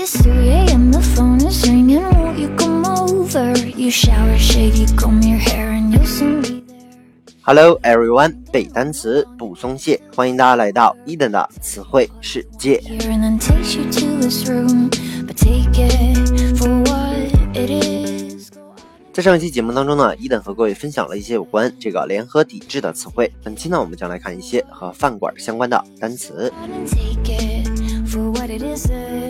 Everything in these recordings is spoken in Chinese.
It's 3 a.m. The phone is ringing. Won't you come over? You shower, shave, you comb your hair, and you'll soon be there. Hello everyone，背单词不松懈，欢迎大家来到伊登的词汇世界。Here and then takes you to this room, but take it for what it is. 在上一期节目当中呢，伊登和各位分享了一些有关这个联合抵制的词汇。本期呢，我们将来看一些和饭馆相关的单词。And take it for what it isn't.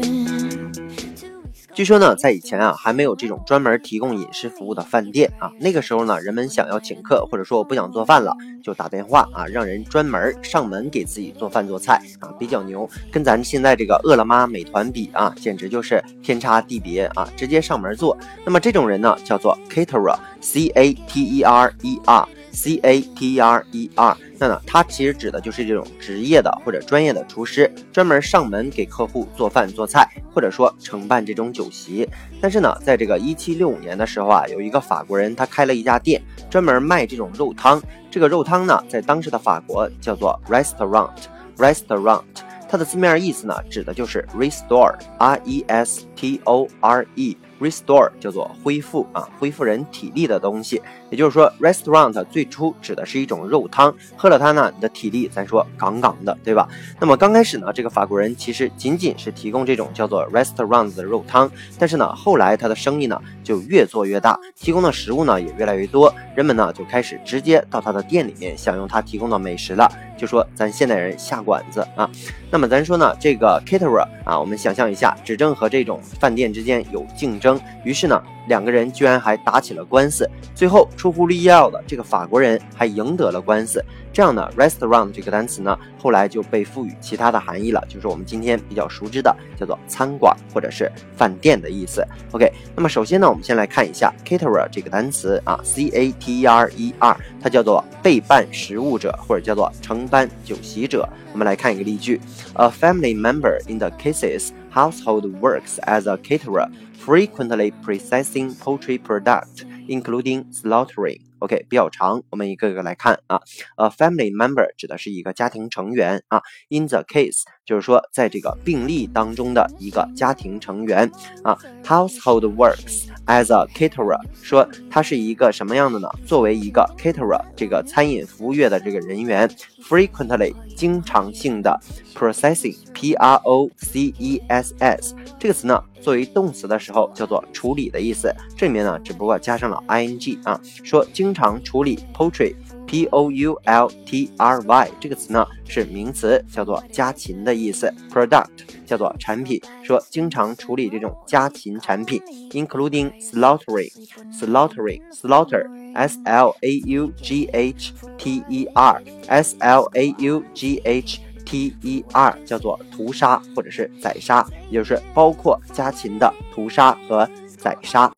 据说呢，在以前啊，还没有这种专门提供饮食服务的饭店啊。那个时候呢，人们想要请客，或者说我不想做饭了，就打电话啊，让人专门上门给自己做饭做菜啊，比较牛。跟咱现在这个饿了么、美团比啊，简直就是天差地别啊，直接上门做。那么这种人呢，叫做 caterer，c a t e r e r。C A T E R E R，那呢，它其实指的就是这种职业的或者专业的厨师，专门上门给客户做饭做菜，或者说承办这种酒席。但是呢，在这个一七六五年的时候啊，有一个法国人，他开了一家店，专门卖这种肉汤。这个肉汤呢，在当时的法国叫做 restaurant，restaurant。它的字面意思呢，指的就是 restore，r e s T O R E Restore 叫做恢复啊，恢复人体力的东西。也就是说，restaurant 最初指的是一种肉汤，喝了它呢，你的体力咱说杠杠的，对吧？那么刚开始呢，这个法国人其实仅仅是提供这种叫做 restaurant 的肉汤，但是呢，后来他的生意呢就越做越大，提供的食物呢也越来越多，人们呢就开始直接到他的店里面享用他提供的美食了。就说咱现代人下馆子啊，那么咱说呢，这个 caterer 啊，我们想象一下，指正和这种饭店之间有竞争，于是呢，两个人居然还打起了官司，最后出乎意料的，这个法国人还赢得了官司。这样呢，restaurant 这个单词呢，后来就被赋予其他的含义了，就是我们今天比较熟知的，叫做餐馆或者是饭店的意思。OK，那么首先呢，我们先来看一下 caterer 这个单词啊，C A T E R E R，它叫做备办食物者或者叫做承办酒席者。我们来看一个例句：A family member in the case's household works as a caterer, frequently processing poultry product, including slaughtering. OK，比较长，我们一个一个来看啊。A，family member 指的是一个家庭成员啊。In the case 就是说在这个病例当中的一个家庭成员啊。Household works as a caterer 说他是一个什么样的呢？作为一个 caterer 这个餐饮服务业的这个人员，frequently 经常性的 processing P R O C E S S 这个词呢，作为动词的时候叫做处理的意思，这里面呢只不过加上了 ing 啊，说经常处理 poultry。P O U L T R Y 这个词呢是名词，叫做家禽的意思。Product 叫做产品，说经常处理这种家禽产品，including slaughtering, slaughtering, slaughter, S L A U G H T E R, S L A U G H T E R 叫做屠杀或者是宰杀，也就是包括家禽的屠杀和宰杀。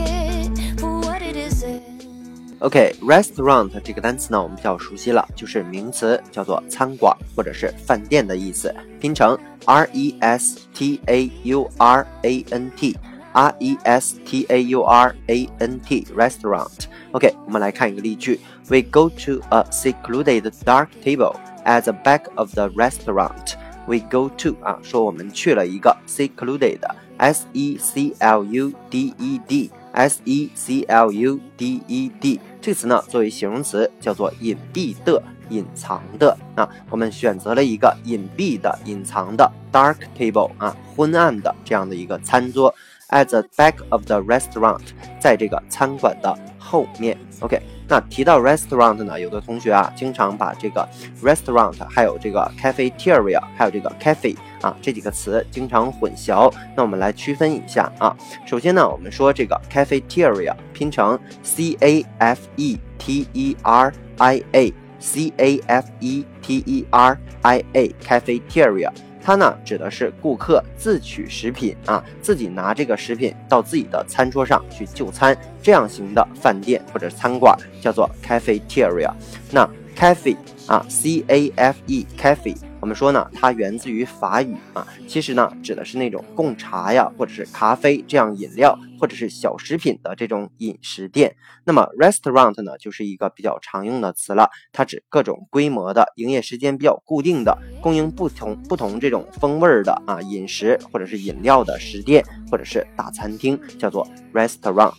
OK，restaurant、这个单词呢，我们比较熟悉了，就是名词，叫做餐馆或者是饭店的意思，拼成 R E S T A U R A N T，R E S T A U R A N T，restaurant。OK，我们来看一个例句：We go to a secluded dark table at the back of the restaurant. We go to 啊，说我们去了一个 secluded，S E C L U D E D，S E C L U D E D 这个词呢，作为形容词叫做隐蔽的、隐藏的。啊，我们选择了一个隐蔽的、隐藏的 dark table 啊，昏暗的这样的一个餐桌。At the back of the restaurant，在这个餐馆的后面。OK，那提到 restaurant 呢，有的同学啊，经常把这个 restaurant 还有这个 cafeteria，还有这个 cafe 啊这几个词经常混淆。那我们来区分一下啊。首先呢，我们说这个 cafeteria 拼成 c a f e t e r i a，c a f e t e r i a，cafeteria。它呢指的是顾客自取食品啊，自己拿这个食品到自己的餐桌上去就餐，这样型的饭店或者餐馆叫做 cafeteria。那 cafe 啊，c a f e cafe，我们说呢，它源自于法语啊，其实呢指的是那种供茶呀，或者是咖啡这样饮料或者是小食品的这种饮食店。那么 restaurant 呢，就是一个比较常用的词了，它指各种规模的、营业时间比较固定的、供应不同不同这种风味儿的啊饮食或者是饮料的食店。或者是大餐厅，叫做 restaurant。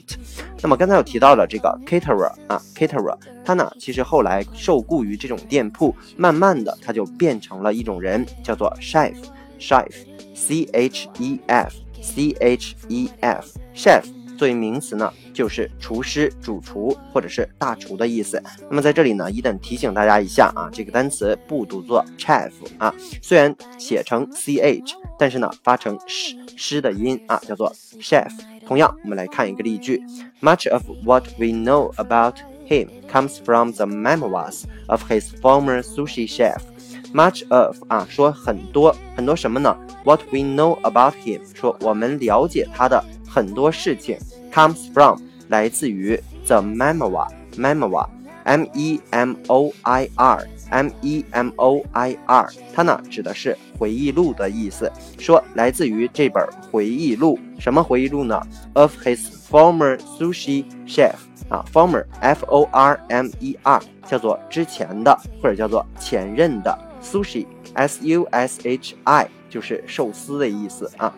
那么刚才有提到了这个 caterer 啊，caterer，他呢其实后来受雇于这种店铺，慢慢的他就变成了一种人，叫做 chef，chef，c h e f，c h e f，chef。作为名词呢，就是厨师、主厨或者是大厨的意思。那么在这里呢，伊登提醒大家一下啊，这个单词不读作 chef 啊，虽然写成 ch，但是呢发成 sh sh 的音啊，叫做 chef。同样，我们来看一个例句：Much of what we know about him comes from the memoirs of his former sushi chef. Much of 啊，说很多很多什么呢？What we know about him，说我们了解他的。很多事情 comes from 来自于 the memoir，memoir，m e m o i r，m e m o i r，它呢指的是回忆录的意思，说来自于这本回忆录，什么回忆录呢？Of his former sushi chef，啊，former f o r m e r，叫做之前的或者叫做前任的 sushi s u s h i，就是寿司的意思啊。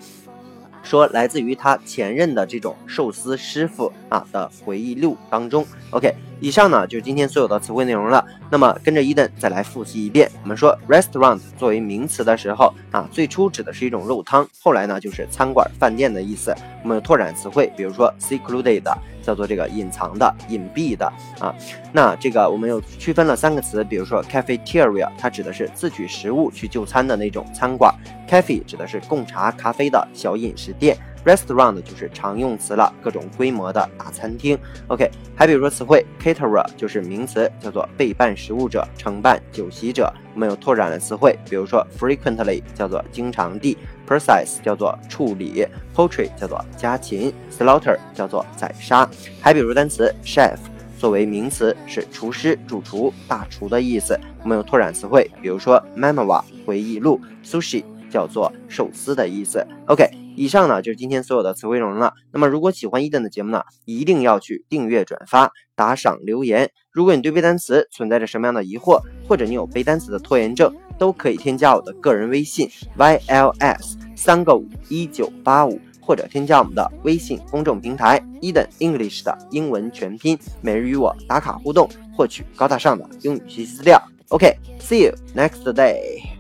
说来自于他前任的这种寿司师傅啊的回忆录当中。OK，以上呢就是今天所有的词汇内容了。那么跟着伊登再来复习一遍。我们说 restaurant 作为名词的时候啊，最初指的是一种肉汤，后来呢就是餐馆、饭店的意思。我们拓展词汇，比如说 secluded，叫做这个隐藏的、隐蔽的啊。那这个我们又区分了三个词，比如说 cafeteria，它指的是自取食物去就餐的那种餐馆；cafe 指的是贡茶、咖啡的小饮食店。Restaurant 就是常用词了，各种规模的大餐厅。OK，还比如说词汇 caterer 就是名词，叫做备办食物者、承办酒席者。我们有拓展的词汇，比如说 frequently 叫做经常地，precise 叫做处理，poultry 叫做家禽，slaughter 叫做宰杀。还比如单词 chef 作为名词是厨师、主厨、大厨的意思。我们有拓展词汇，比如说 memoir 回忆录，sushi 叫做寿司的意思。OK。以上呢就是今天所有的词汇内容了。那么如果喜欢伊登的节目呢，一定要去订阅、转发、打赏、留言。如果你对背单词存在着什么样的疑惑，或者你有背单词的拖延症，都可以添加我的个人微信 yls 三个五一九八五，或者添加我们的微信公众平台伊登 English 的英文全拼，每日与我打卡互动，获取高大上的英语学习资料。OK，see you next day。